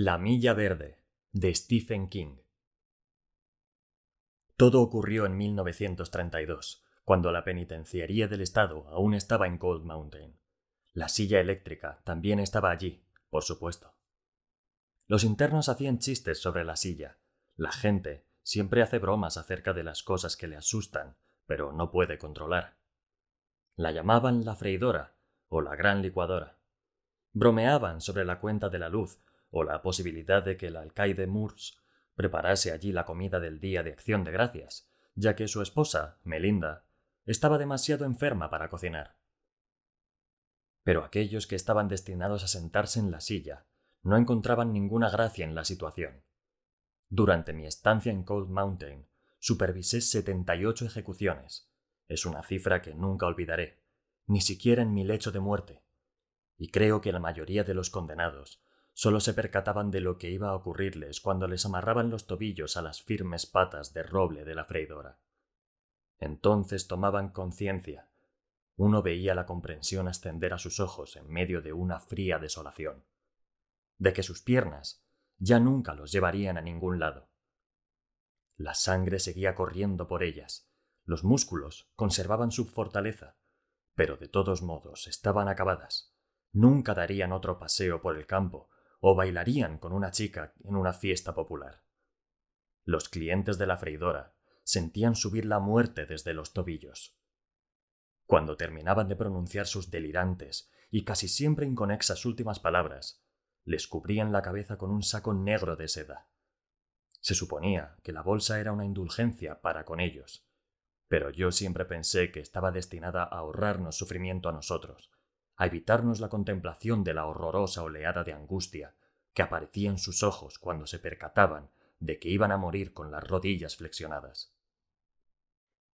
La Milla Verde, de Stephen King. Todo ocurrió en 1932, cuando la penitenciaría del Estado aún estaba en Cold Mountain. La silla eléctrica también estaba allí, por supuesto. Los internos hacían chistes sobre la silla. La gente siempre hace bromas acerca de las cosas que le asustan, pero no puede controlar. La llamaban la freidora o la gran licuadora. Bromeaban sobre la cuenta de la luz o la posibilidad de que el alcaide Moores preparase allí la comida del día de acción de gracias, ya que su esposa, Melinda, estaba demasiado enferma para cocinar. Pero aquellos que estaban destinados a sentarse en la silla no encontraban ninguna gracia en la situación. Durante mi estancia en Cold Mountain, supervisé 78 ejecuciones. Es una cifra que nunca olvidaré, ni siquiera en mi lecho de muerte. Y creo que la mayoría de los condenados Solo se percataban de lo que iba a ocurrirles cuando les amarraban los tobillos a las firmes patas de roble de la freidora. Entonces tomaban conciencia. Uno veía la comprensión ascender a sus ojos en medio de una fría desolación. De que sus piernas ya nunca los llevarían a ningún lado. La sangre seguía corriendo por ellas, los músculos conservaban su fortaleza, pero de todos modos estaban acabadas. Nunca darían otro paseo por el campo o bailarían con una chica en una fiesta popular. Los clientes de la freidora sentían subir la muerte desde los tobillos. Cuando terminaban de pronunciar sus delirantes y casi siempre inconexas últimas palabras, les cubrían la cabeza con un saco negro de seda. Se suponía que la bolsa era una indulgencia para con ellos, pero yo siempre pensé que estaba destinada a ahorrarnos sufrimiento a nosotros, a evitarnos la contemplación de la horrorosa oleada de angustia que aparecía en sus ojos cuando se percataban de que iban a morir con las rodillas flexionadas.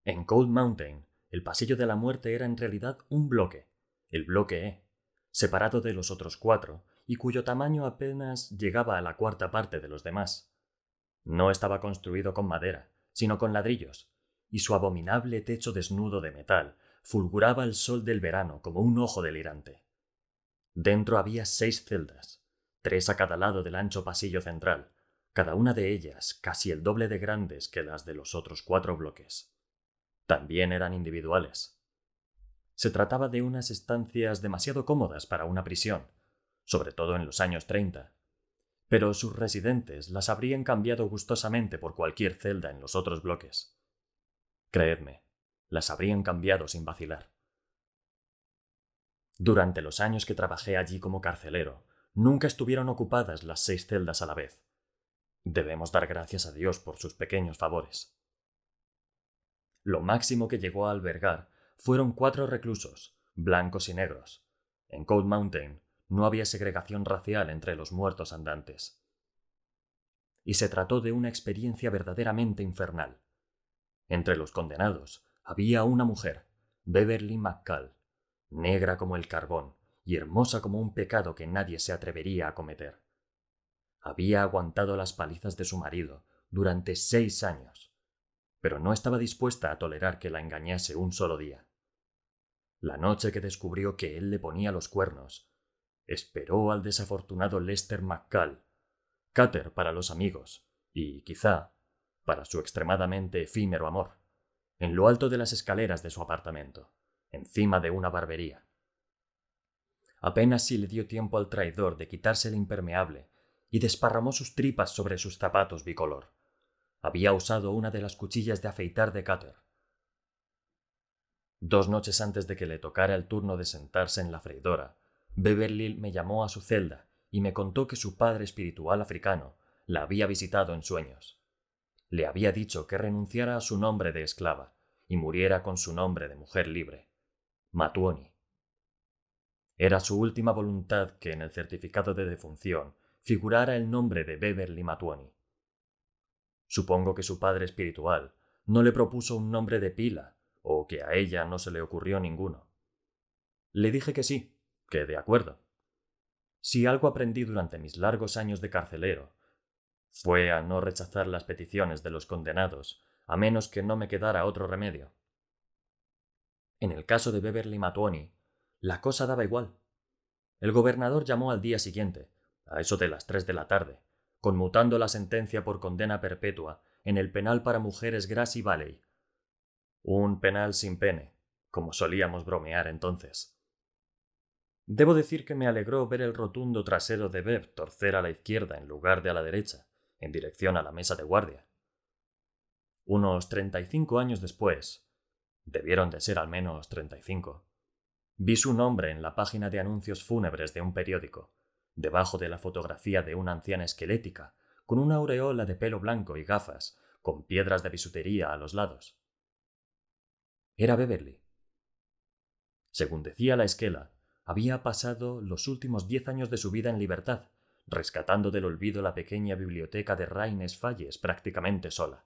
En Cold Mountain, el pasillo de la muerte era en realidad un bloque, el bloque E, separado de los otros cuatro y cuyo tamaño apenas llegaba a la cuarta parte de los demás. No estaba construido con madera, sino con ladrillos, y su abominable techo desnudo de metal fulguraba el sol del verano como un ojo delirante. Dentro había seis celdas, tres a cada lado del ancho pasillo central, cada una de ellas casi el doble de grandes que las de los otros cuatro bloques. También eran individuales. Se trataba de unas estancias demasiado cómodas para una prisión, sobre todo en los años treinta, pero sus residentes las habrían cambiado gustosamente por cualquier celda en los otros bloques. Creedme, las habrían cambiado sin vacilar. Durante los años que trabajé allí como carcelero, nunca estuvieron ocupadas las seis celdas a la vez. Debemos dar gracias a Dios por sus pequeños favores. Lo máximo que llegó a albergar fueron cuatro reclusos, blancos y negros. En Cold Mountain no había segregación racial entre los muertos andantes. Y se trató de una experiencia verdaderamente infernal. Entre los condenados había una mujer, Beverly McCall, negra como el carbón y hermosa como un pecado que nadie se atrevería a cometer. Había aguantado las palizas de su marido durante seis años, pero no estaba dispuesta a tolerar que la engañase un solo día. La noche que descubrió que él le ponía los cuernos, esperó al desafortunado Lester McCall, Cutter para los amigos, y quizá para su extremadamente efímero amor en lo alto de las escaleras de su apartamento, encima de una barbería. Apenas si le dio tiempo al traidor de quitarse el impermeable y desparramó sus tripas sobre sus zapatos bicolor. Había usado una de las cuchillas de afeitar de Cutter. Dos noches antes de que le tocara el turno de sentarse en la freidora, Beverly me llamó a su celda y me contó que su padre espiritual africano la había visitado en sueños le había dicho que renunciara a su nombre de esclava y muriera con su nombre de mujer libre, Matuoni. Era su última voluntad que en el certificado de defunción figurara el nombre de Beverly Matuoni. Supongo que su padre espiritual no le propuso un nombre de pila o que a ella no se le ocurrió ninguno. Le dije que sí, que de acuerdo. Si algo aprendí durante mis largos años de carcelero fue a no rechazar las peticiones de los condenados, a menos que no me quedara otro remedio. En el caso de Beverly Matuoni, la cosa daba igual. El gobernador llamó al día siguiente, a eso de las tres de la tarde, conmutando la sentencia por condena perpetua en el penal para mujeres Grassy Valley. Un penal sin pene, como solíamos bromear entonces. Debo decir que me alegró ver el rotundo trasero de Bev torcer a la izquierda en lugar de a la derecha, en dirección a la mesa de guardia. Unos treinta y cinco años después, debieron de ser al menos treinta y cinco, vi su nombre en la página de anuncios fúnebres de un periódico, debajo de la fotografía de una anciana esquelética, con una aureola de pelo blanco y gafas, con piedras de bisutería a los lados. Era Beverly. Según decía la esquela, había pasado los últimos diez años de su vida en libertad, rescatando del olvido la pequeña biblioteca de Raines Falles prácticamente sola.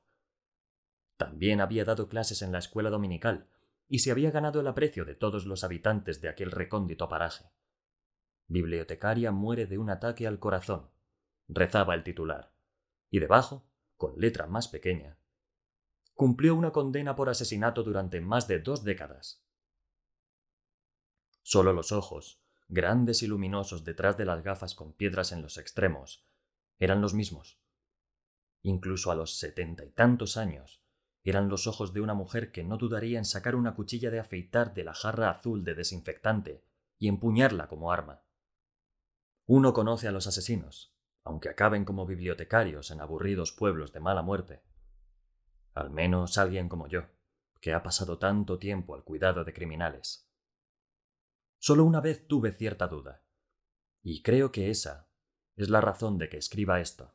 También había dado clases en la escuela dominical y se había ganado el aprecio de todos los habitantes de aquel recóndito paraje. Bibliotecaria muere de un ataque al corazón, rezaba el titular, y debajo, con letra más pequeña, cumplió una condena por asesinato durante más de dos décadas. Solo los ojos, grandes y luminosos detrás de las gafas con piedras en los extremos, eran los mismos. Incluso a los setenta y tantos años, eran los ojos de una mujer que no dudaría en sacar una cuchilla de afeitar de la jarra azul de desinfectante y empuñarla como arma. Uno conoce a los asesinos, aunque acaben como bibliotecarios en aburridos pueblos de mala muerte. Al menos alguien como yo, que ha pasado tanto tiempo al cuidado de criminales. Solo una vez tuve cierta duda, y creo que esa es la razón de que escriba esto.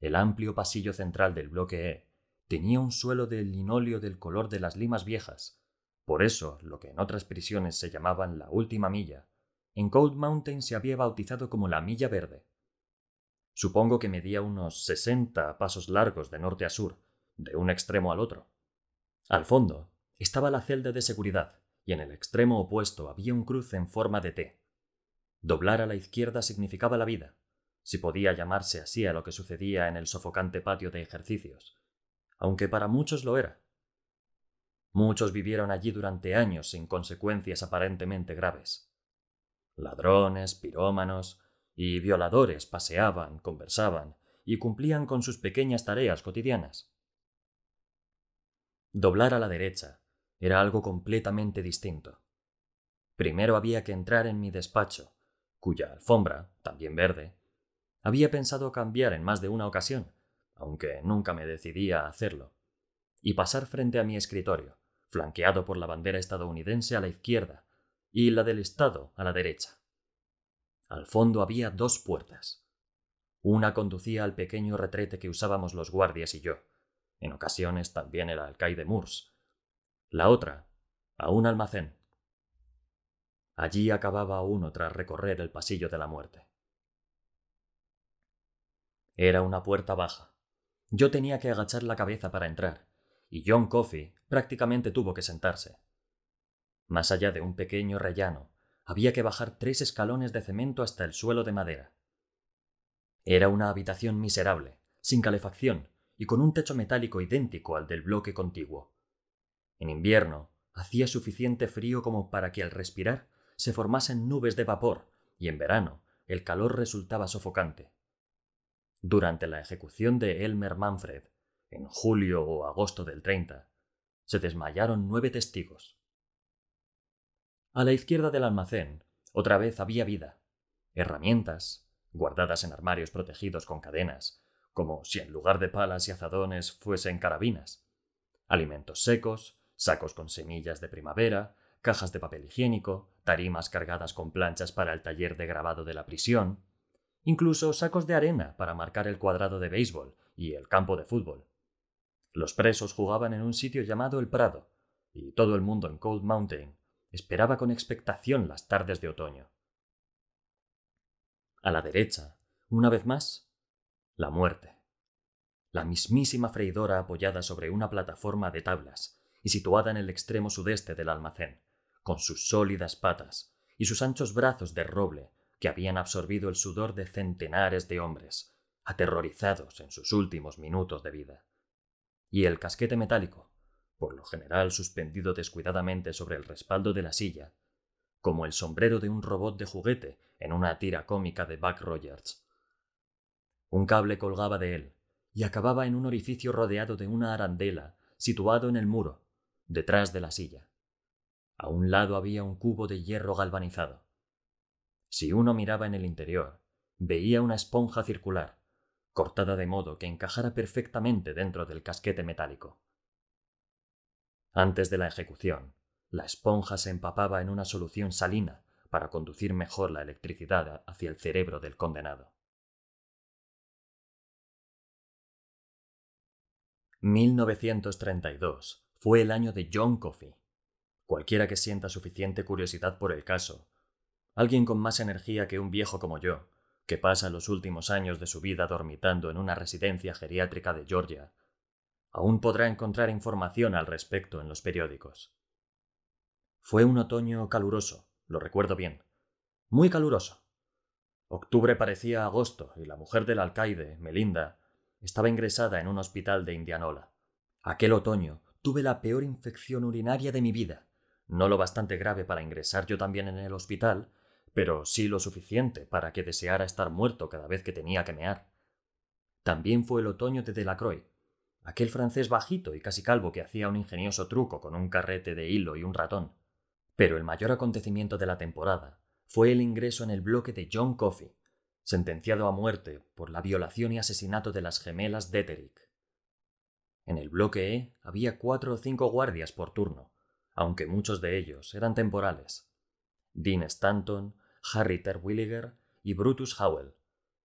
El amplio pasillo central del bloque E tenía un suelo de linóleo del color de las limas viejas, por eso lo que en otras prisiones se llamaban la última milla en Cold Mountain se había bautizado como la Milla Verde. Supongo que medía unos sesenta pasos largos de norte a sur, de un extremo al otro. Al fondo estaba la celda de seguridad, y en el extremo opuesto había un cruce en forma de T. Doblar a la izquierda significaba la vida, si podía llamarse así a lo que sucedía en el sofocante patio de ejercicios, aunque para muchos lo era. Muchos vivieron allí durante años sin consecuencias aparentemente graves. Ladrones, pirómanos y violadores paseaban, conversaban y cumplían con sus pequeñas tareas cotidianas. Doblar a la derecha era algo completamente distinto. Primero había que entrar en mi despacho, cuya alfombra, también verde, había pensado cambiar en más de una ocasión, aunque nunca me decidía a hacerlo, y pasar frente a mi escritorio, flanqueado por la bandera estadounidense a la izquierda y la del Estado a la derecha. Al fondo había dos puertas. Una conducía al pequeño retrete que usábamos los guardias y yo, en ocasiones también el alcaide Murs. La otra, a un almacén. Allí acababa uno tras recorrer el pasillo de la muerte. Era una puerta baja. Yo tenía que agachar la cabeza para entrar, y John Coffey prácticamente tuvo que sentarse. Más allá de un pequeño rellano, había que bajar tres escalones de cemento hasta el suelo de madera. Era una habitación miserable, sin calefacción y con un techo metálico idéntico al del bloque contiguo. En invierno hacía suficiente frío como para que al respirar se formasen nubes de vapor y en verano el calor resultaba sofocante. Durante la ejecución de Elmer Manfred, en julio o agosto del 30, se desmayaron nueve testigos. A la izquierda del almacén, otra vez había vida. Herramientas, guardadas en armarios protegidos con cadenas, como si en lugar de palas y azadones fuesen carabinas. Alimentos secos, sacos con semillas de primavera, cajas de papel higiénico, tarimas cargadas con planchas para el taller de grabado de la prisión, incluso sacos de arena para marcar el cuadrado de béisbol y el campo de fútbol. Los presos jugaban en un sitio llamado El Prado, y todo el mundo en Cold Mountain esperaba con expectación las tardes de otoño. A la derecha, una vez más, la muerte. La mismísima freidora apoyada sobre una plataforma de tablas y situada en el extremo sudeste del almacén, con sus sólidas patas y sus anchos brazos de roble que habían absorbido el sudor de centenares de hombres, aterrorizados en sus últimos minutos de vida. Y el casquete metálico, por lo general suspendido descuidadamente sobre el respaldo de la silla, como el sombrero de un robot de juguete en una tira cómica de Buck Rogers. Un cable colgaba de él y acababa en un orificio rodeado de una arandela situado en el muro, detrás de la silla. A un lado había un cubo de hierro galvanizado. Si uno miraba en el interior, veía una esponja circular, cortada de modo que encajara perfectamente dentro del casquete metálico. Antes de la ejecución, la esponja se empapaba en una solución salina para conducir mejor la electricidad hacia el cerebro del condenado. 1932 fue el año de John Coffey. Cualquiera que sienta suficiente curiosidad por el caso, alguien con más energía que un viejo como yo, que pasa los últimos años de su vida dormitando en una residencia geriátrica de Georgia, aún podrá encontrar información al respecto en los periódicos. Fue un otoño caluroso, lo recuerdo bien. Muy caluroso. Octubre parecía agosto y la mujer del alcaide, Melinda, estaba ingresada en un hospital de Indianola. Aquel otoño tuve la peor infección urinaria de mi vida. No lo bastante grave para ingresar yo también en el hospital, pero sí lo suficiente para que deseara estar muerto cada vez que tenía que mear. También fue el otoño de Delacroix, aquel francés bajito y casi calvo que hacía un ingenioso truco con un carrete de hilo y un ratón. Pero el mayor acontecimiento de la temporada fue el ingreso en el bloque de John Coffey, sentenciado a muerte por la violación y asesinato de las gemelas Deterick. En el bloque E había cuatro o cinco guardias por turno, aunque muchos de ellos eran temporales. Dean Stanton, Harry Terwilliger y Brutus Howell.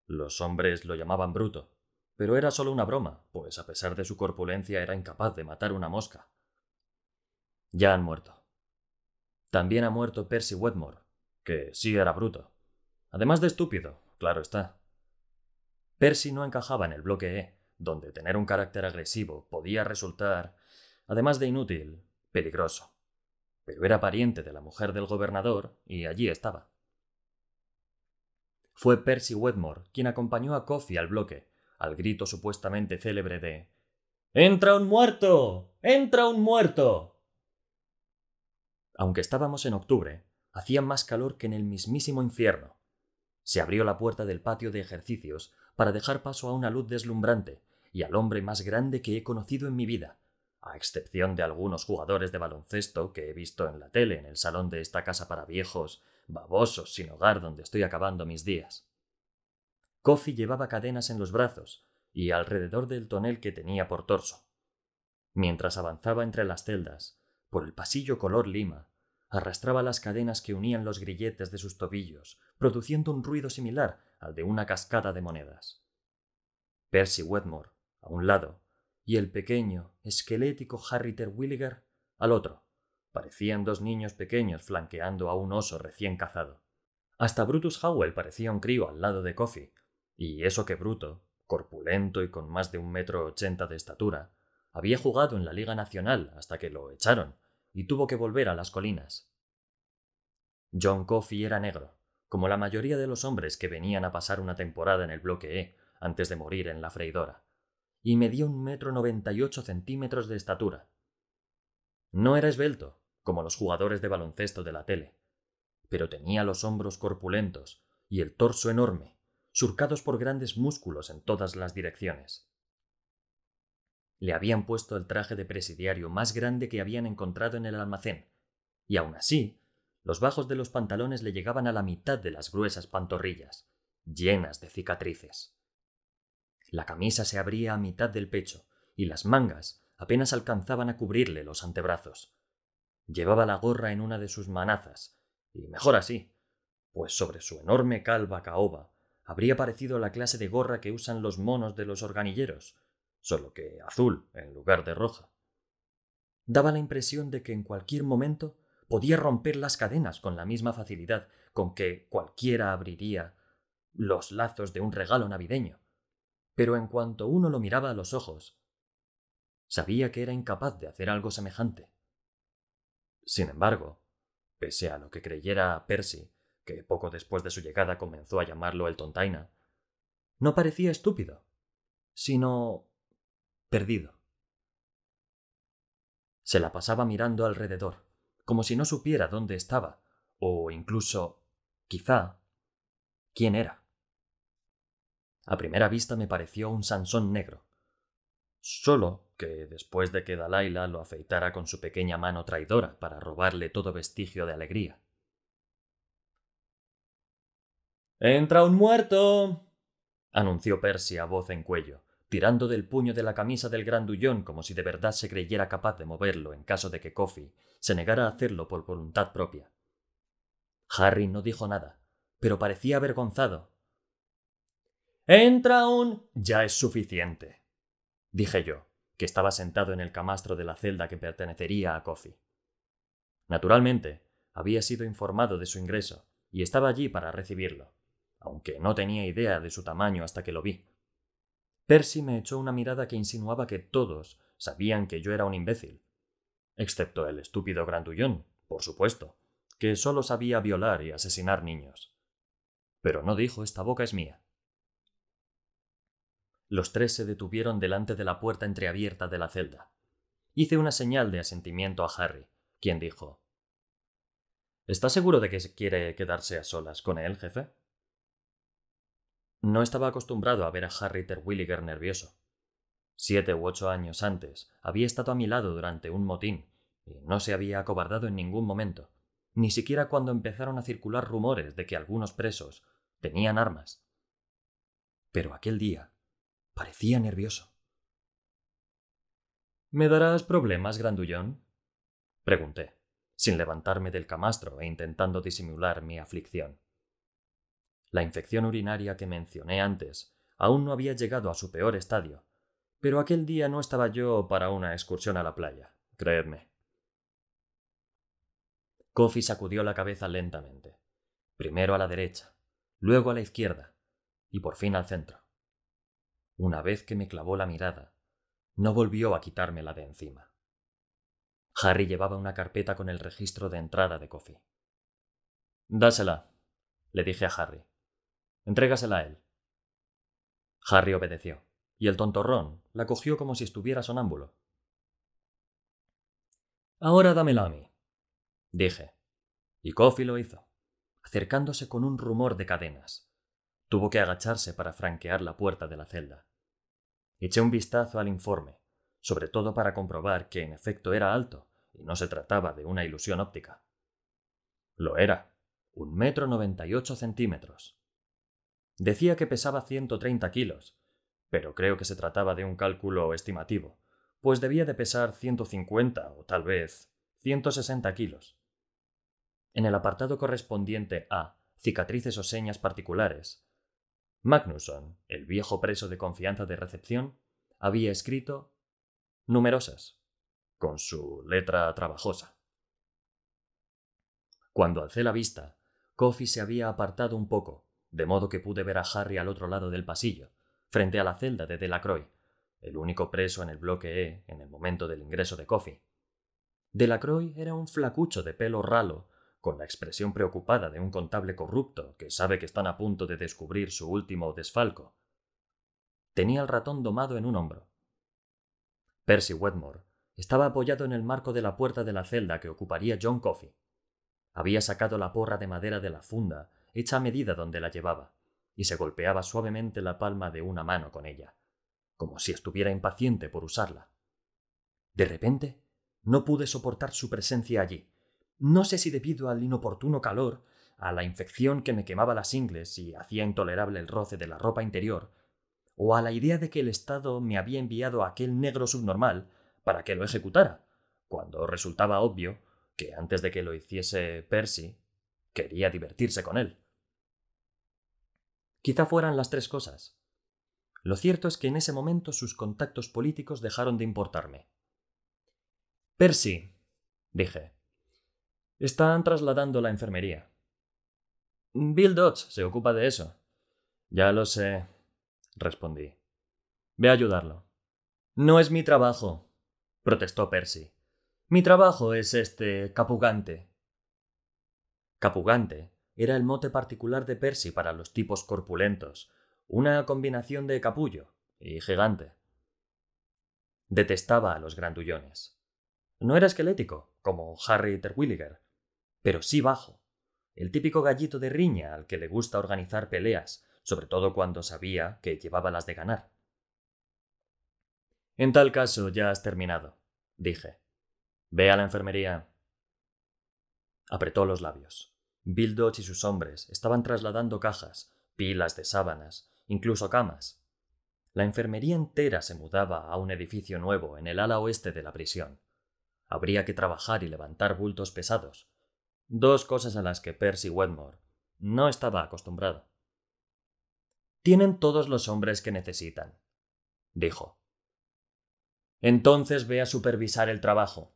Los hombres lo llamaban Bruto, pero era solo una broma, pues a pesar de su corpulencia era incapaz de matar una mosca. Ya han muerto. También ha muerto Percy Wetmore, que sí era bruto. Además de estúpido, claro está. Percy no encajaba en el bloque E, donde tener un carácter agresivo podía resultar, además de inútil, peligroso. Pero era pariente de la mujer del gobernador y allí estaba. Fue Percy Wetmore quien acompañó a Coffee al bloque, al grito supuestamente célebre de ¡Entra un muerto! ¡Entra un muerto! Aunque estábamos en octubre, hacía más calor que en el mismísimo infierno. Se abrió la puerta del patio de ejercicios para dejar paso a una luz deslumbrante y al hombre más grande que he conocido en mi vida, a excepción de algunos jugadores de baloncesto que he visto en la tele en el salón de esta casa para viejos, babosos, sin hogar donde estoy acabando mis días. Coffee llevaba cadenas en los brazos y alrededor del tonel que tenía por torso. Mientras avanzaba entre las celdas, por el pasillo color lima, arrastraba las cadenas que unían los grilletes de sus tobillos, produciendo un ruido similar al de una cascada de monedas. Percy Wetmore, a un lado, y el pequeño, esquelético Harry Terwilliger al otro. Parecían dos niños pequeños flanqueando a un oso recién cazado. Hasta Brutus Howell parecía un crío al lado de Coffee, y eso que Bruto, corpulento y con más de un metro ochenta de estatura, había jugado en la Liga Nacional hasta que lo echaron y tuvo que volver a las colinas. John Coffey era negro, como la mayoría de los hombres que venían a pasar una temporada en el bloque E antes de morir en la freidora, y medía un metro noventa y ocho centímetros de estatura. No era esbelto, como los jugadores de baloncesto de la tele, pero tenía los hombros corpulentos y el torso enorme, surcados por grandes músculos en todas las direcciones. Le habían puesto el traje de presidiario más grande que habían encontrado en el almacén, y aun así, los bajos de los pantalones le llegaban a la mitad de las gruesas pantorrillas, llenas de cicatrices. La camisa se abría a mitad del pecho, y las mangas apenas alcanzaban a cubrirle los antebrazos. Llevaba la gorra en una de sus manazas, y mejor así, pues sobre su enorme calva caoba habría parecido la clase de gorra que usan los monos de los organilleros, solo que azul en lugar de roja. Daba la impresión de que en cualquier momento podía romper las cadenas con la misma facilidad con que cualquiera abriría los lazos de un regalo navideño. Pero en cuanto uno lo miraba a los ojos, sabía que era incapaz de hacer algo semejante. Sin embargo, pese a lo que creyera Percy, que poco después de su llegada comenzó a llamarlo el tontaina, no parecía estúpido, sino perdido. Se la pasaba mirando alrededor, como si no supiera dónde estaba, O incluso, quizá, quién era. A primera vista me pareció un Sansón negro. Solo que después de que Dalaila lo afeitara con su pequeña mano traidora para robarle todo vestigio de alegría. ¡Entra un muerto! anunció Percy a voz en cuello, tirando del puño de la camisa del grandullón como si de verdad se creyera capaz de moverlo en caso de que Coffee se negara a hacerlo por voluntad propia. Harry no dijo nada, pero parecía avergonzado. Entra un. Ya es suficiente, dije yo, que estaba sentado en el camastro de la celda que pertenecería a Coffee. Naturalmente, había sido informado de su ingreso y estaba allí para recibirlo aunque no tenía idea de su tamaño hasta que lo vi. Percy me echó una mirada que insinuaba que todos sabían que yo era un imbécil, excepto el estúpido grandullón, por supuesto, que solo sabía violar y asesinar niños. Pero no dijo esta boca es mía. Los tres se detuvieron delante de la puerta entreabierta de la celda. Hice una señal de asentimiento a Harry, quien dijo ¿Está seguro de que quiere quedarse a solas con él, jefe? No estaba acostumbrado a ver a Harry Terwilliger nervioso. Siete u ocho años antes había estado a mi lado durante un motín y no se había acobardado en ningún momento, ni siquiera cuando empezaron a circular rumores de que algunos presos tenían armas. Pero aquel día parecía nervioso. ¿Me darás problemas, grandullón? pregunté, sin levantarme del camastro e intentando disimular mi aflicción. La infección urinaria que mencioné antes aún no había llegado a su peor estadio, pero aquel día no estaba yo para una excursión a la playa, creedme. Coffee sacudió la cabeza lentamente, primero a la derecha, luego a la izquierda, y por fin al centro. Una vez que me clavó la mirada, no volvió a quitármela de encima. Harry llevaba una carpeta con el registro de entrada de Coffee. Dásela, le dije a Harry. Entrégasela a él. Harry obedeció, y el tontorrón la cogió como si estuviera sonámbulo. Ahora dámela a mí, dije. Y Coffee lo hizo, acercándose con un rumor de cadenas. Tuvo que agacharse para franquear la puerta de la celda. Eché un vistazo al informe, sobre todo para comprobar que en efecto era alto y no se trataba de una ilusión óptica. Lo era, un metro noventa y ocho centímetros, Decía que pesaba 130 kilos, pero creo que se trataba de un cálculo estimativo, pues debía de pesar 150 o tal vez 160 kilos. En el apartado correspondiente a cicatrices o señas particulares, Magnusson, el viejo preso de confianza de recepción, había escrito numerosas, con su letra trabajosa. Cuando alcé la vista, Coffee se había apartado un poco de modo que pude ver a Harry al otro lado del pasillo, frente a la celda de Delacroix, el único preso en el bloque E en el momento del ingreso de Coffee. Delacroix era un flacucho de pelo ralo, con la expresión preocupada de un contable corrupto que sabe que están a punto de descubrir su último desfalco. Tenía el ratón domado en un hombro. Percy Wetmore estaba apoyado en el marco de la puerta de la celda que ocuparía John Coffey. Había sacado la porra de madera de la funda hecha a medida donde la llevaba, y se golpeaba suavemente la palma de una mano con ella, como si estuviera impaciente por usarla. De repente, no pude soportar su presencia allí. No sé si debido al inoportuno calor, a la infección que me quemaba las ingles y hacía intolerable el roce de la ropa interior, o a la idea de que el Estado me había enviado a aquel negro subnormal para que lo ejecutara, cuando resultaba obvio que antes de que lo hiciese Percy, quería divertirse con él. Quizá fueran las tres cosas. Lo cierto es que en ese momento sus contactos políticos dejaron de importarme. Percy, dije. Están trasladando la enfermería. Bill Dodds se ocupa de eso. Ya lo sé, respondí. Ve a ayudarlo. No es mi trabajo, protestó Percy. Mi trabajo es este capugante. Capugante era el mote particular de Percy para los tipos corpulentos, una combinación de capullo y gigante. Detestaba a los grandullones. No era esquelético, como Harry Terwilliger, pero sí bajo, el típico gallito de riña al que le gusta organizar peleas, sobre todo cuando sabía que llevaba las de ganar. En tal caso ya has terminado, dije. Ve a la enfermería. Apretó los labios. Bill Dodge y sus hombres estaban trasladando cajas, pilas de sábanas, incluso camas. La enfermería entera se mudaba a un edificio nuevo en el ala oeste de la prisión. Habría que trabajar y levantar bultos pesados. Dos cosas a las que Percy Wedmore no estaba acostumbrado. Tienen todos los hombres que necesitan, dijo. Entonces ve a supervisar el trabajo,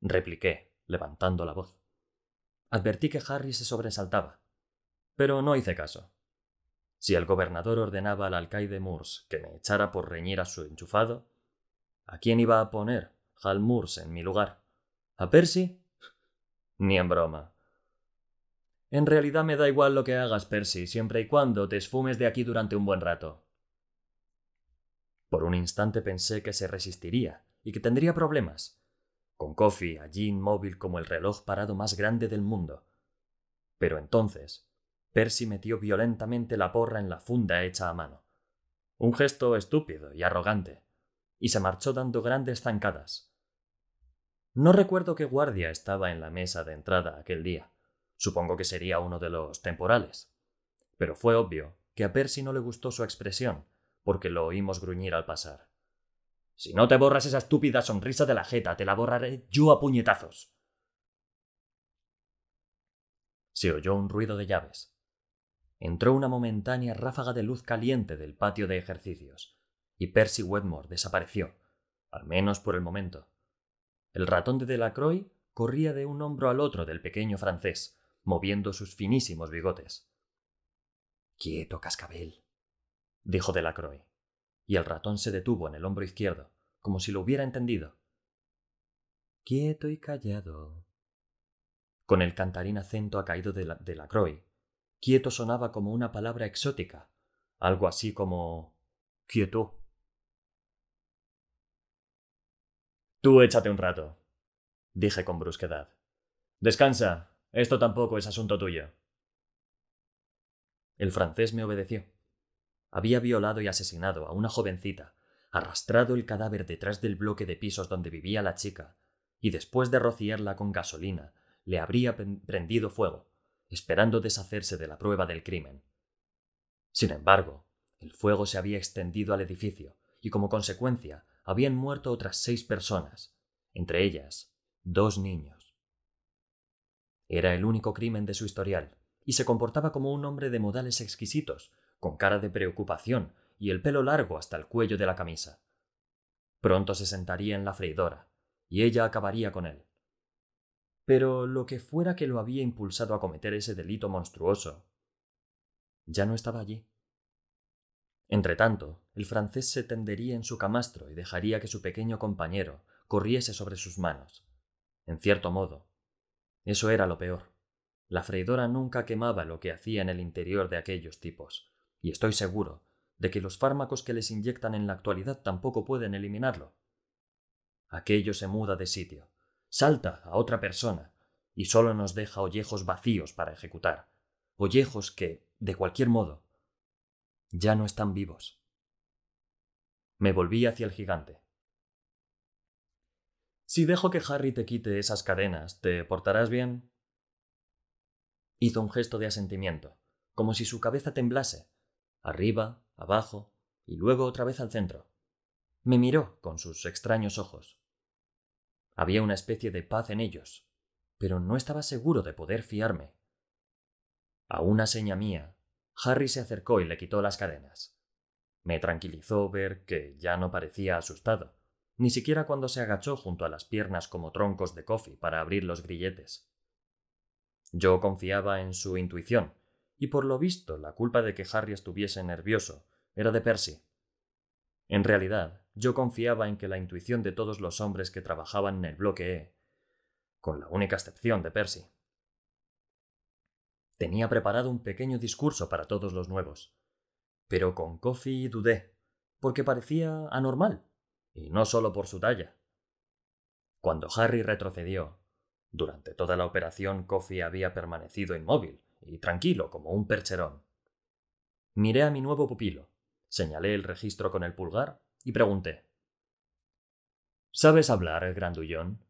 repliqué, levantando la voz. Advertí que Harry se sobresaltaba, pero no hice caso. Si el gobernador ordenaba al alcaide Moores que me echara por reñir a su enchufado, ¿a quién iba a poner Hal Moores en mi lugar? ¿A Percy? Ni en broma. En realidad me da igual lo que hagas, Percy, siempre y cuando te esfumes de aquí durante un buen rato. Por un instante pensé que se resistiría y que tendría problemas, con Coffee allí inmóvil como el reloj parado más grande del mundo. Pero entonces, Percy metió violentamente la porra en la funda hecha a mano. Un gesto estúpido y arrogante, y se marchó dando grandes zancadas. No recuerdo qué guardia estaba en la mesa de entrada aquel día. Supongo que sería uno de los temporales. Pero fue obvio que a Percy no le gustó su expresión, porque lo oímos gruñir al pasar. Si no te borras esa estúpida sonrisa de la jeta, te la borraré yo a puñetazos. Se oyó un ruido de llaves. Entró una momentánea ráfaga de luz caliente del patio de ejercicios, y Percy Wedmore desapareció, al menos por el momento. El ratón de Delacroix corría de un hombro al otro del pequeño francés, moviendo sus finísimos bigotes. Quieto, cascabel, dijo Delacroix, y el ratón se detuvo en el hombro izquierdo, como si lo hubiera entendido. Quieto y callado. Con el cantarín acento ha caído de, Delacroix, quieto sonaba como una palabra exótica, algo así como quieto. Tú échate un rato, dije con brusquedad. Descansa, esto tampoco es asunto tuyo. El francés me obedeció había violado y asesinado a una jovencita, arrastrado el cadáver detrás del bloque de pisos donde vivía la chica, y después de rociarla con gasolina, le habría prendido fuego, esperando deshacerse de la prueba del crimen. Sin embargo, el fuego se había extendido al edificio, y como consecuencia habían muerto otras seis personas, entre ellas dos niños. Era el único crimen de su historial, y se comportaba como un hombre de modales exquisitos, con cara de preocupación y el pelo largo hasta el cuello de la camisa. Pronto se sentaría en la freidora, y ella acabaría con él. Pero lo que fuera que lo había impulsado a cometer ese delito monstruoso, ya no estaba allí. Entretanto, el francés se tendería en su camastro y dejaría que su pequeño compañero corriese sobre sus manos. En cierto modo, eso era lo peor. La freidora nunca quemaba lo que hacía en el interior de aquellos tipos, y estoy seguro de que los fármacos que les inyectan en la actualidad tampoco pueden eliminarlo. Aquello se muda de sitio, salta a otra persona y solo nos deja ollejos vacíos para ejecutar, ollejos que, de cualquier modo, ya no están vivos. Me volví hacia el gigante. Si dejo que Harry te quite esas cadenas, ¿te portarás bien? Hizo un gesto de asentimiento, como si su cabeza temblase, arriba, abajo y luego otra vez al centro. Me miró con sus extraños ojos. Había una especie de paz en ellos, pero no estaba seguro de poder fiarme. A una seña mía, Harry se acercó y le quitó las cadenas. Me tranquilizó ver que ya no parecía asustado, ni siquiera cuando se agachó junto a las piernas como troncos de coffee para abrir los grilletes. Yo confiaba en su intuición, y por lo visto la culpa de que Harry estuviese nervioso era de Percy. En realidad, yo confiaba en que la intuición de todos los hombres que trabajaban en el bloque E, con la única excepción de Percy. Tenía preparado un pequeño discurso para todos los nuevos, pero con Coffee dudé, porque parecía anormal, y no solo por su talla. Cuando Harry retrocedió, Durante toda la operación, Coffee había permanecido inmóvil y tranquilo como un percherón. Miré a mi nuevo pupilo, señalé el registro con el pulgar y pregunté: ¿Sabes hablar, el grandullón?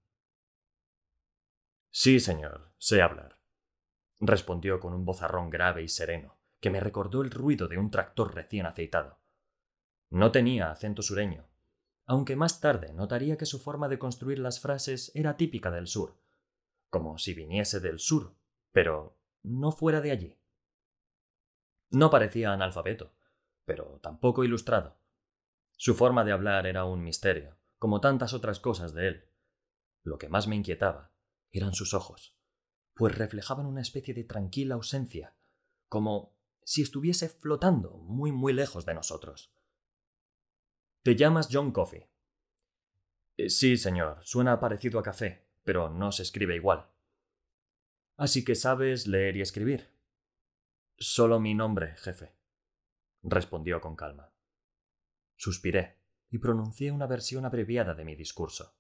Sí, señor, sé hablar, respondió con un vozarrón grave y sereno, que me recordó el ruido de un tractor recién aceitado. No tenía acento sureño, aunque más tarde notaría que su forma de construir las frases era típica del sur, como si viniese del sur, pero no fuera de allí. No parecía analfabeto, pero tampoco ilustrado. Su forma de hablar era un misterio, como tantas otras cosas de él. Lo que más me inquietaba eran sus ojos, pues reflejaban una especie de tranquila ausencia, como si estuviese flotando muy muy lejos de nosotros. Te llamas John Coffey. Eh, sí, señor, suena parecido a café, pero no se escribe igual. Así que sabes leer y escribir. Solo mi nombre, jefe, respondió con calma. Suspiré y pronuncié una versión abreviada de mi discurso.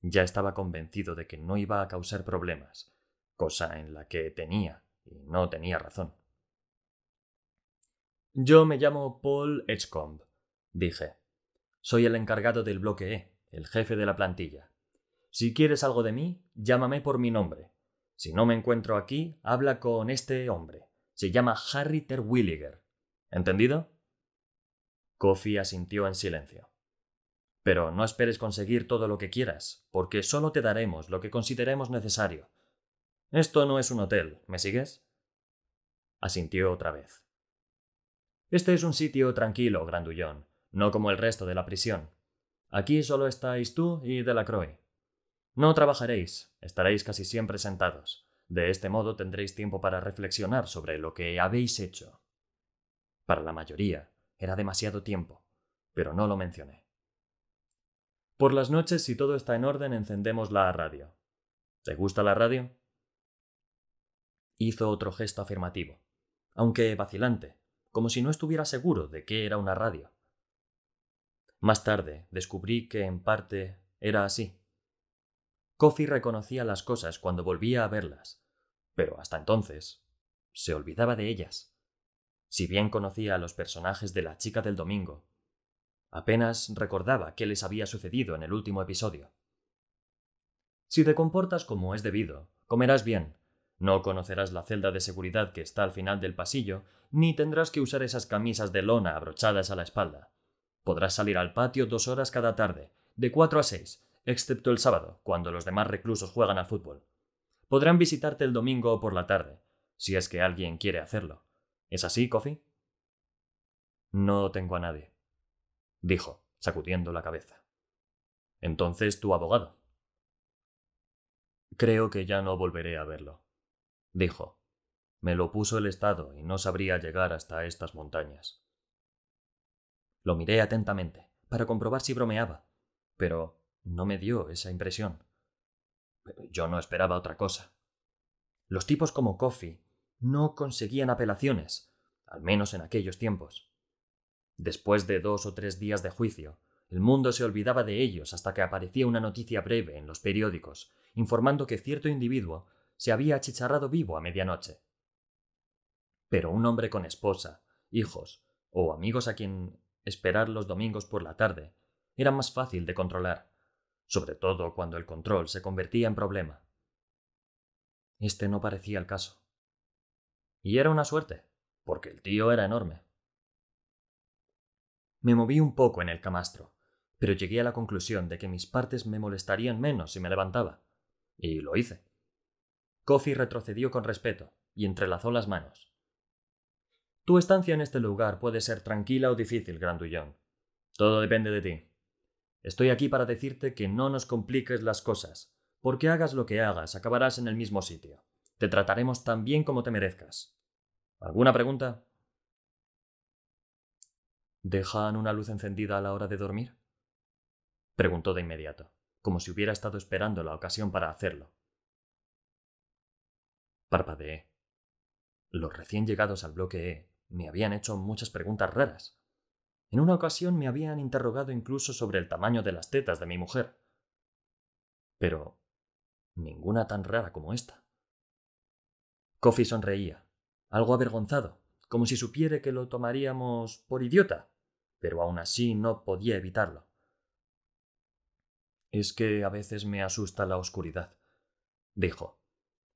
Ya estaba convencido de que no iba a causar problemas, cosa en la que tenía y no tenía razón. Yo me llamo Paul Edgecombe, dije. Soy el encargado del bloque E, el jefe de la plantilla. Si quieres algo de mí, llámame por mi nombre. Si no me encuentro aquí, habla con este hombre. Se llama Harry Terwilliger. ¿Entendido? Coffee asintió en silencio. Pero no esperes conseguir todo lo que quieras, porque solo te daremos lo que consideremos necesario. Esto no es un hotel, ¿me sigues? Asintió otra vez. Este es un sitio tranquilo, grandullón, no como el resto de la prisión. Aquí solo estáis tú y Delacroix. No trabajaréis, estaréis casi siempre sentados. De este modo tendréis tiempo para reflexionar sobre lo que habéis hecho. Para la mayoría era demasiado tiempo, pero no lo mencioné. Por las noches, si todo está en orden, encendemos la radio. ¿Te gusta la radio? Hizo otro gesto afirmativo, aunque vacilante, como si no estuviera seguro de qué era una radio. Más tarde descubrí que en parte era así. Coffee reconocía las cosas cuando volvía a verlas, pero hasta entonces se olvidaba de ellas. Si bien conocía a los personajes de la chica del domingo, Apenas recordaba qué les había sucedido en el último episodio. Si te comportas como es debido, comerás bien, no conocerás la celda de seguridad que está al final del pasillo, ni tendrás que usar esas camisas de lona abrochadas a la espalda. Podrás salir al patio dos horas cada tarde, de cuatro a seis, excepto el sábado, cuando los demás reclusos juegan al fútbol. Podrán visitarte el domingo por la tarde, si es que alguien quiere hacerlo. ¿Es así, Coffee? No tengo a nadie dijo, sacudiendo la cabeza. Entonces tu abogado. Creo que ya no volveré a verlo, dijo. Me lo puso el Estado y no sabría llegar hasta estas montañas. Lo miré atentamente, para comprobar si bromeaba, pero no me dio esa impresión. Yo no esperaba otra cosa. Los tipos como Coffee no conseguían apelaciones, al menos en aquellos tiempos. Después de dos o tres días de juicio, el mundo se olvidaba de ellos hasta que aparecía una noticia breve en los periódicos, informando que cierto individuo se había achicharrado vivo a medianoche. Pero un hombre con esposa, hijos o amigos a quien esperar los domingos por la tarde era más fácil de controlar, sobre todo cuando el control se convertía en problema. Este no parecía el caso. Y era una suerte, porque el tío era enorme. Me moví un poco en el camastro, pero llegué a la conclusión de que mis partes me molestarían menos si me levantaba. Y lo hice. Coffee retrocedió con respeto y entrelazó las manos. Tu estancia en este lugar puede ser tranquila o difícil, grandullón. Todo depende de ti. Estoy aquí para decirte que no nos compliques las cosas, porque hagas lo que hagas, acabarás en el mismo sitio. Te trataremos tan bien como te merezcas. ¿Alguna pregunta? ¿Dejan una luz encendida a la hora de dormir? Preguntó de inmediato, como si hubiera estado esperando la ocasión para hacerlo. Parpadeé. Los recién llegados al bloque E me habían hecho muchas preguntas raras. En una ocasión me habían interrogado incluso sobre el tamaño de las tetas de mi mujer. Pero Ninguna tan rara como esta. Coffee sonreía, algo avergonzado, como si supiera que lo tomaríamos por idiota, pero aún así no podía evitarlo. Es que a veces me asusta la oscuridad, dijo,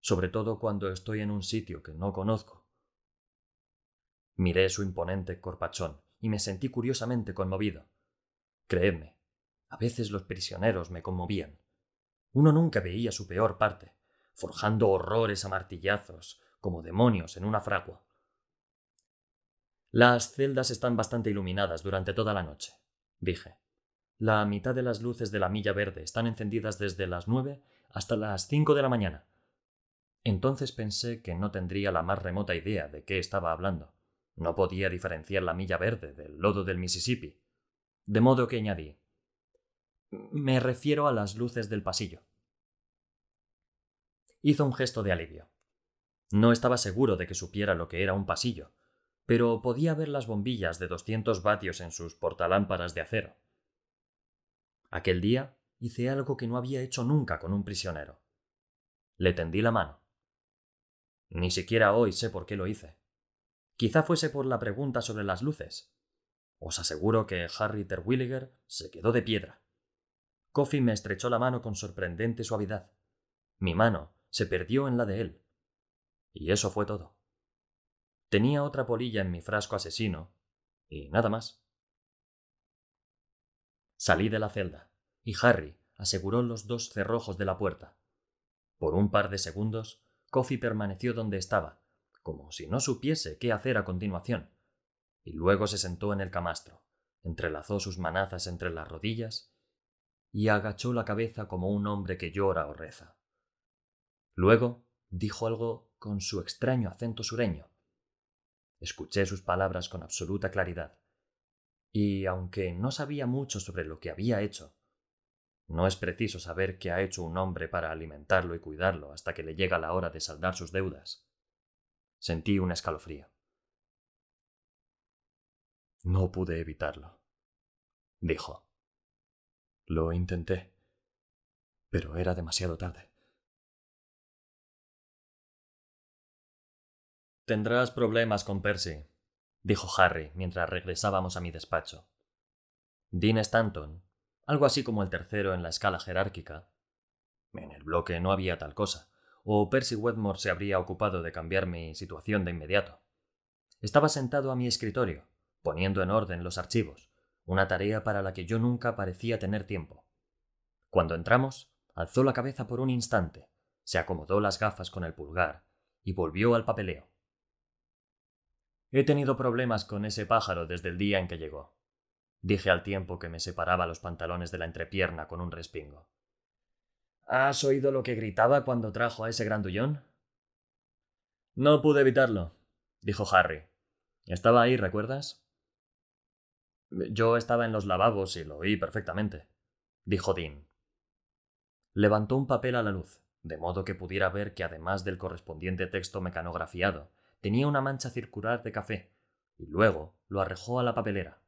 sobre todo cuando estoy en un sitio que no conozco. Miré su imponente corpachón y me sentí curiosamente conmovido. Creedme, a veces los prisioneros me conmovían. Uno nunca veía su peor parte, forjando horrores a martillazos, como demonios en una fragua. Las celdas están bastante iluminadas durante toda la noche, dije. La mitad de las luces de la milla verde están encendidas desde las nueve hasta las cinco de la mañana. Entonces pensé que no tendría la más remota idea de qué estaba hablando. No podía diferenciar la milla verde del lodo del Mississippi. De modo que añadí Me refiero a las luces del pasillo. Hizo un gesto de alivio. No estaba seguro de que supiera lo que era un pasillo, pero podía ver las bombillas de 200 vatios en sus portalámparas de acero. Aquel día hice algo que no había hecho nunca con un prisionero. Le tendí la mano. Ni siquiera hoy sé por qué lo hice. Quizá fuese por la pregunta sobre las luces. Os aseguro que Harry Terwilliger se quedó de piedra. Coffee me estrechó la mano con sorprendente suavidad. Mi mano se perdió en la de él. Y eso fue todo. Tenía otra polilla en mi frasco asesino, y nada más. Salí de la celda, y Harry aseguró los dos cerrojos de la puerta. Por un par de segundos, Coffee permaneció donde estaba, como si no supiese qué hacer a continuación, y luego se sentó en el camastro, entrelazó sus manazas entre las rodillas y agachó la cabeza como un hombre que llora o reza. Luego dijo algo con su extraño acento sureño. Escuché sus palabras con absoluta claridad, y aunque no sabía mucho sobre lo que había hecho, no es preciso saber qué ha hecho un hombre para alimentarlo y cuidarlo hasta que le llega la hora de saldar sus deudas. Sentí un escalofrío. No pude evitarlo, dijo. Lo intenté, pero era demasiado tarde. Tendrás problemas con Percy, dijo Harry mientras regresábamos a mi despacho. Dean Stanton, algo así como el tercero en la escala jerárquica. En el bloque no había tal cosa, o Percy Wetmore se habría ocupado de cambiar mi situación de inmediato. Estaba sentado a mi escritorio, poniendo en orden los archivos, una tarea para la que yo nunca parecía tener tiempo. Cuando entramos, alzó la cabeza por un instante, se acomodó las gafas con el pulgar y volvió al papeleo. He tenido problemas con ese pájaro desde el día en que llegó, dije al tiempo que me separaba los pantalones de la entrepierna con un respingo. ¿Has oído lo que gritaba cuando trajo a ese grandullón? No pude evitarlo, dijo Harry. Estaba ahí, ¿recuerdas? Yo estaba en los lavabos y lo oí perfectamente, dijo Dean. Levantó un papel a la luz, de modo que pudiera ver que además del correspondiente texto mecanografiado, tenía una mancha circular de café, y luego lo arrojó a la papelera.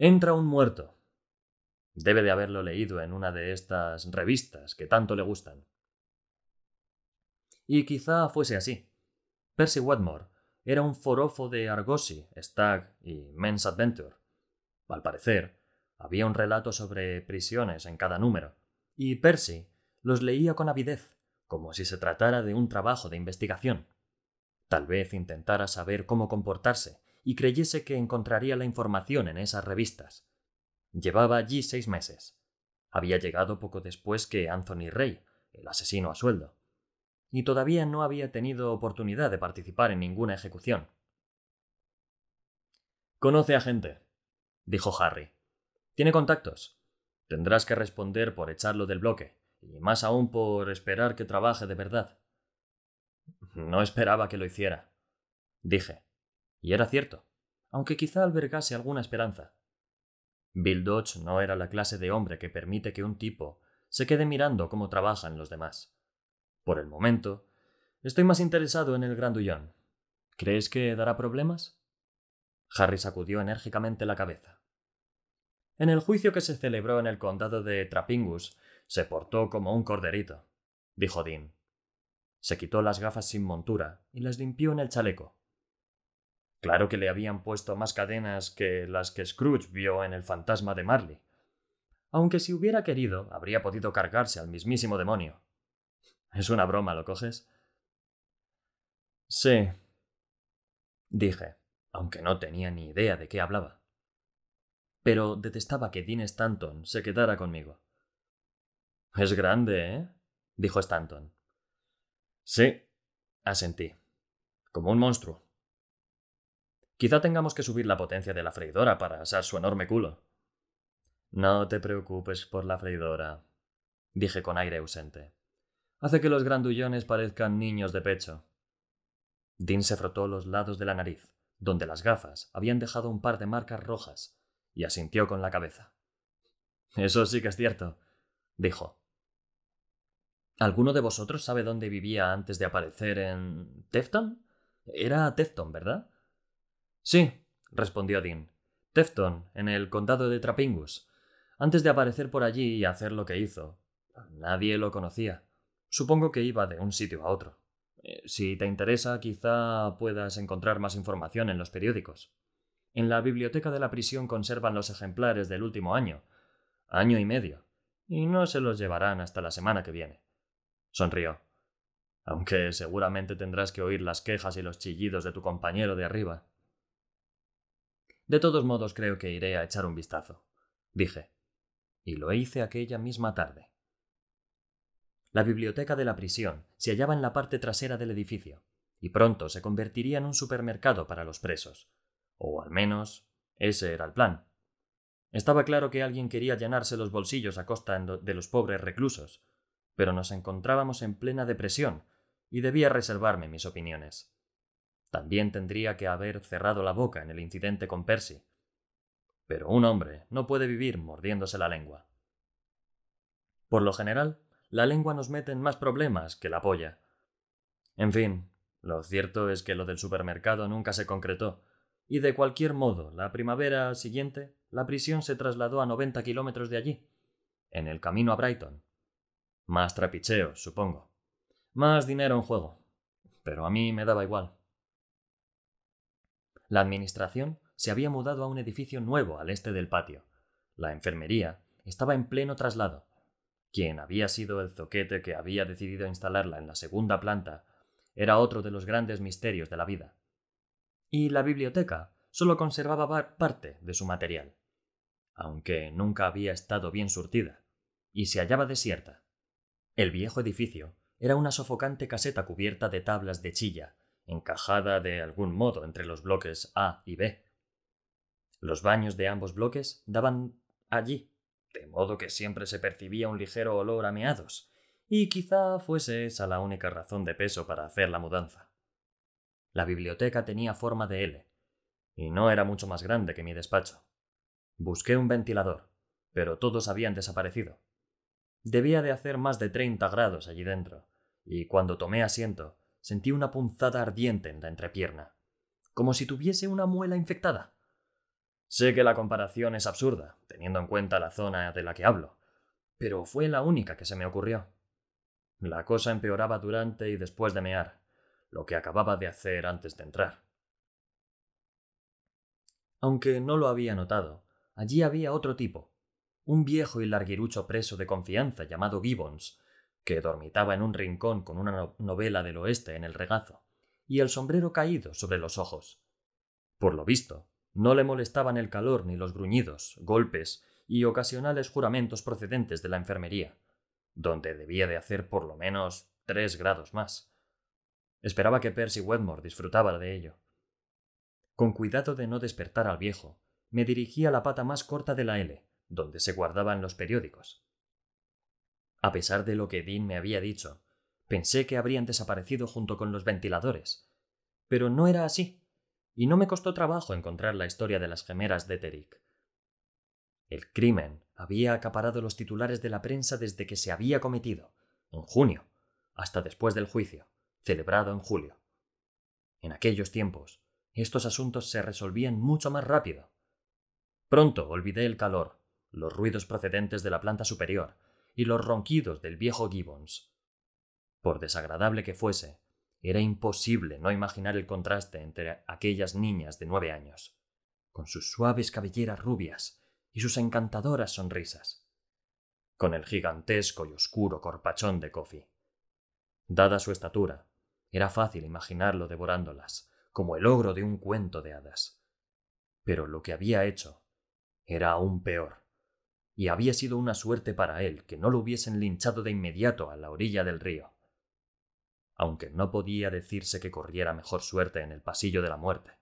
Entra un muerto, Debe de haberlo leído en una de estas revistas que tanto le gustan. Y quizá fuese así. Percy Wetmore era un forofo de Argosy, Stag y Men's Adventure. Al parecer, había un relato sobre prisiones en cada número, y Percy los leía con avidez, como si se tratara de un trabajo de investigación. Tal vez intentara saber cómo comportarse y creyese que encontraría la información en esas revistas. Llevaba allí seis meses. Había llegado poco después que Anthony Rey, el asesino a sueldo, y todavía no había tenido oportunidad de participar en ninguna ejecución. Conoce a gente, dijo Harry. Tiene contactos. Tendrás que responder por echarlo del bloque, y más aún por esperar que trabaje de verdad. No esperaba que lo hiciera, dije. Y era cierto, aunque quizá albergase alguna esperanza. Bill Dodge no era la clase de hombre que permite que un tipo se quede mirando cómo trabajan los demás. Por el momento, estoy más interesado en el grandullón. ¿Crees que dará problemas? Harry sacudió enérgicamente la cabeza. En el juicio que se celebró en el condado de Trapingus, Se portó como un corderito, dijo Dean. Se quitó las gafas sin montura y las limpió en el chaleco. Claro que le habían puesto más cadenas que las que Scrooge vio en el fantasma de Marley. Aunque si hubiera querido, habría podido cargarse al mismísimo demonio. Es una broma, ¿lo coges? Sí, dije, aunque no tenía ni idea de qué hablaba. Pero detestaba que Dean Stanton se quedara conmigo. Es grande, ¿eh? dijo Stanton. Sí, asentí. Como un monstruo. Quizá tengamos que subir la potencia de la freidora para asar su enorme culo. No te preocupes por la freidora, dije con aire ausente. Hace que los grandullones parezcan niños de pecho. Dean se frotó los lados de la nariz, donde las gafas habían dejado un par de marcas rojas, y asintió con la cabeza. Eso sí que es cierto, dijo. ¿Alguno de vosotros sabe dónde vivía antes de aparecer en. Tefton? Era Tefton, ¿verdad? Sí, respondió Dean. Tefton, en el condado de Trapingus. Antes de aparecer por allí y hacer lo que hizo. Nadie lo conocía. Supongo que iba de un sitio a otro. Eh, si te interesa, quizá puedas encontrar más información en los periódicos. En la biblioteca de la prisión conservan los ejemplares del último año, año y medio, y no se los llevarán hasta la semana que viene. Sonrió. Aunque seguramente tendrás que oír las quejas y los chillidos de tu compañero de arriba. De todos modos creo que iré a echar un vistazo, dije. Y lo hice aquella misma tarde. La biblioteca de la prisión se hallaba en la parte trasera del edificio, y pronto se convertiría en un supermercado para los presos. O al menos, ese era el plan. Estaba claro que alguien quería llenarse los bolsillos a costa de los pobres reclusos, pero nos encontrábamos en plena depresión, y debía reservarme mis opiniones. También tendría que haber cerrado la boca en el incidente con Percy. Pero un hombre no puede vivir mordiéndose la lengua. Por lo general, la lengua nos mete en más problemas que la polla. En fin, lo cierto es que lo del supermercado nunca se concretó, y de cualquier modo, la primavera siguiente, la prisión se trasladó a 90 kilómetros de allí, en el camino a Brighton. Más trapicheos, supongo. Más dinero en juego. Pero a mí me daba igual. La administración se había mudado a un edificio nuevo al este del patio. La enfermería estaba en pleno traslado. Quien había sido el zoquete que había decidido instalarla en la segunda planta era otro de los grandes misterios de la vida. Y la biblioteca solo conservaba parte de su material, aunque nunca había estado bien surtida, y se hallaba desierta. El viejo edificio era una sofocante caseta cubierta de tablas de chilla, encajada de algún modo entre los bloques A y B. Los baños de ambos bloques daban allí, de modo que siempre se percibía un ligero olor a meados, y quizá fuese esa la única razón de peso para hacer la mudanza. La biblioteca tenía forma de L, y no era mucho más grande que mi despacho. Busqué un ventilador, pero todos habían desaparecido. Debía de hacer más de treinta grados allí dentro, y cuando tomé asiento sentí una punzada ardiente en la entrepierna, como si tuviese una muela infectada. Sé que la comparación es absurda, teniendo en cuenta la zona de la que hablo, pero fue la única que se me ocurrió. La cosa empeoraba durante y después de mear, lo que acababa de hacer antes de entrar. Aunque no lo había notado, allí había otro tipo, un viejo y larguirucho preso de confianza llamado Gibbons, que dormitaba en un rincón con una novela del oeste en el regazo, y el sombrero caído sobre los ojos. Por lo visto, no le molestaban el calor ni los gruñidos, golpes y ocasionales juramentos procedentes de la enfermería, donde debía de hacer por lo menos tres grados más. Esperaba que Percy Wedmore disfrutaba de ello. Con cuidado de no despertar al viejo, me dirigí a la pata más corta de la L, donde se guardaban los periódicos. A pesar de lo que Dean me había dicho, pensé que habrían desaparecido junto con los ventiladores. Pero no era así, y no me costó trabajo encontrar la historia de las gemeras de Terick. El crimen había acaparado los titulares de la prensa desde que se había cometido, en junio, hasta después del juicio, celebrado en julio. En aquellos tiempos, estos asuntos se resolvían mucho más rápido. Pronto olvidé el calor, los ruidos procedentes de la planta superior y los ronquidos del viejo Gibbons. Por desagradable que fuese, era imposible no imaginar el contraste entre aquellas niñas de nueve años, con sus suaves cabelleras rubias y sus encantadoras sonrisas, con el gigantesco y oscuro corpachón de Coffee. Dada su estatura, era fácil imaginarlo devorándolas, como el ogro de un cuento de hadas. Pero lo que había hecho era aún peor, y había sido una suerte para él que no lo hubiesen linchado de inmediato a la orilla del río. Aunque no podía decirse que corriera mejor suerte en el pasillo de la muerte,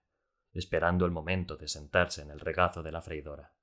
esperando el momento de sentarse en el regazo de la freidora.